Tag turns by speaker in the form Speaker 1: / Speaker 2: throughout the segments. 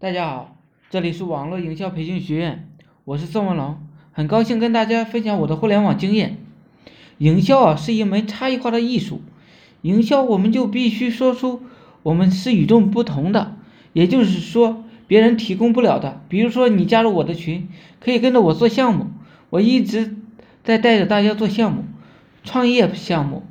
Speaker 1: 大家好，这里是网络营销培训学院，我是宋文龙，很高兴跟大家分享我的互联网经验。营销啊是一门差异化的艺术，营销我们就必须说出我们是与众不同的，也就是说别人提供不了的。比如说你加入我的群，可以跟着我做项目，我一直在带着大家做项目，创业项目、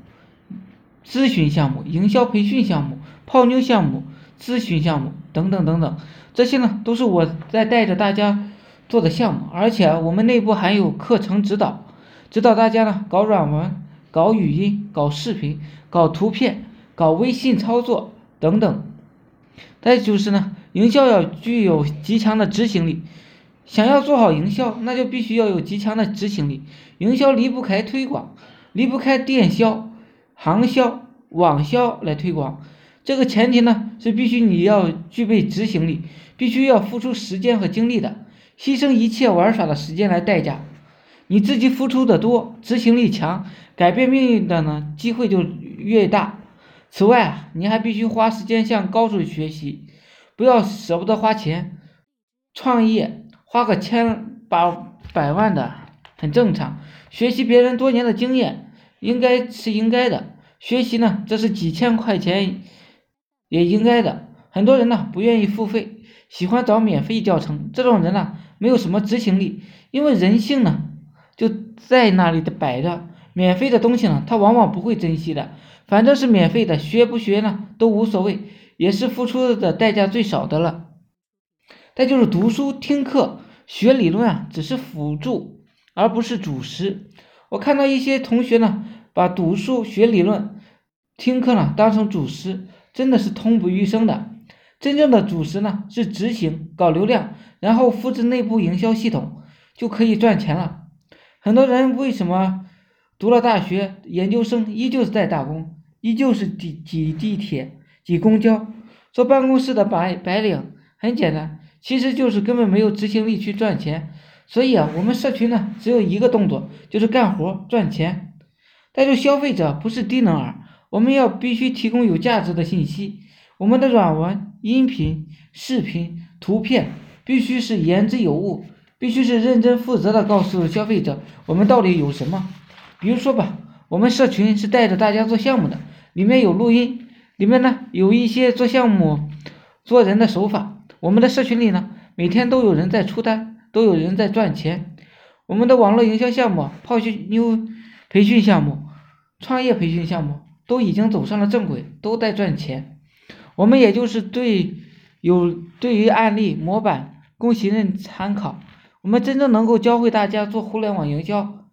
Speaker 1: 咨询项目、营销培训项目、泡妞项目。咨询项目等等等等，这些呢都是我在带着大家做的项目，而且我们内部还有课程指导，指导大家呢搞软文、搞语音、搞视频、搞图片、搞微信操作等等。再就是呢，营销要具有极强的执行力，想要做好营销，那就必须要有极强的执行力。营销离不开推广，离不开电销、行销、网销来推广。这个前提呢是必须你要具备执行力，必须要付出时间和精力的，牺牲一切玩耍的时间来代价。你自己付出的多，执行力强，改变命运的呢机会就越大。此外啊，你还必须花时间向高手学习，不要舍不得花钱。创业花个千八百万的很正常，学习别人多年的经验应该是应该的。学习呢，这是几千块钱。也应该的，很多人呢不愿意付费，喜欢找免费教程。这种人呢没有什么执行力，因为人性呢就在那里的摆着，免费的东西呢他往往不会珍惜的。反正是免费的，学不学呢都无所谓，也是付出的代价最少的了。再就是读书听课学理论啊，只是辅助而不是主食。我看到一些同学呢把读书学理论听课呢当成主食。真的是痛不欲生的。真正的主食呢是执行，搞流量，然后复制内部营销系统，就可以赚钱了。很多人为什么读了大学、研究生，依旧是在打工，依旧是挤挤地铁、挤公交、坐办公室的白白领？很简单，其实就是根本没有执行力去赚钱。所以啊，我们社群呢只有一个动作，就是干活赚钱。但是消费者不是低能儿。我们要必须提供有价值的信息，我们的软文、音频、视频、图片必须是言之有物，必须是认真负责的告诉消费者我们到底有什么。比如说吧，我们社群是带着大家做项目的，里面有录音，里面呢有一些做项目做人的手法。我们的社群里呢，每天都有人在出单，都有人在赚钱。我们的网络营销项目、泡妞培训项目、创业培训项目。都已经走上了正轨，都在赚钱。我们也就是对有对于案例模板供行人参考。我们真正能够教会大家做互联网营销，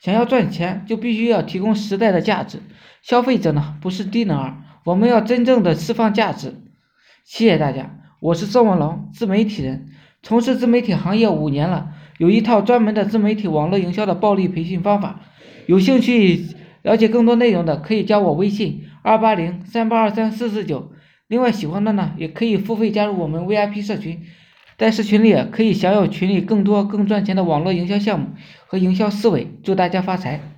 Speaker 1: 想要赚钱，就必须要提供时代的价值。消费者呢不是低能儿，我们要真正的释放价值。谢谢大家，我是宋文龙，自媒体人，从事自媒体行业五年了，有一套专门的自媒体网络营销的暴力培训方法，有兴趣。了解更多内容的可以加我微信二八零三八二三四四九。另外喜欢的呢，也可以付费加入我们 VIP 社群，在社群里可以享有群里更多更赚钱的网络营销项目和营销思维。祝大家发财！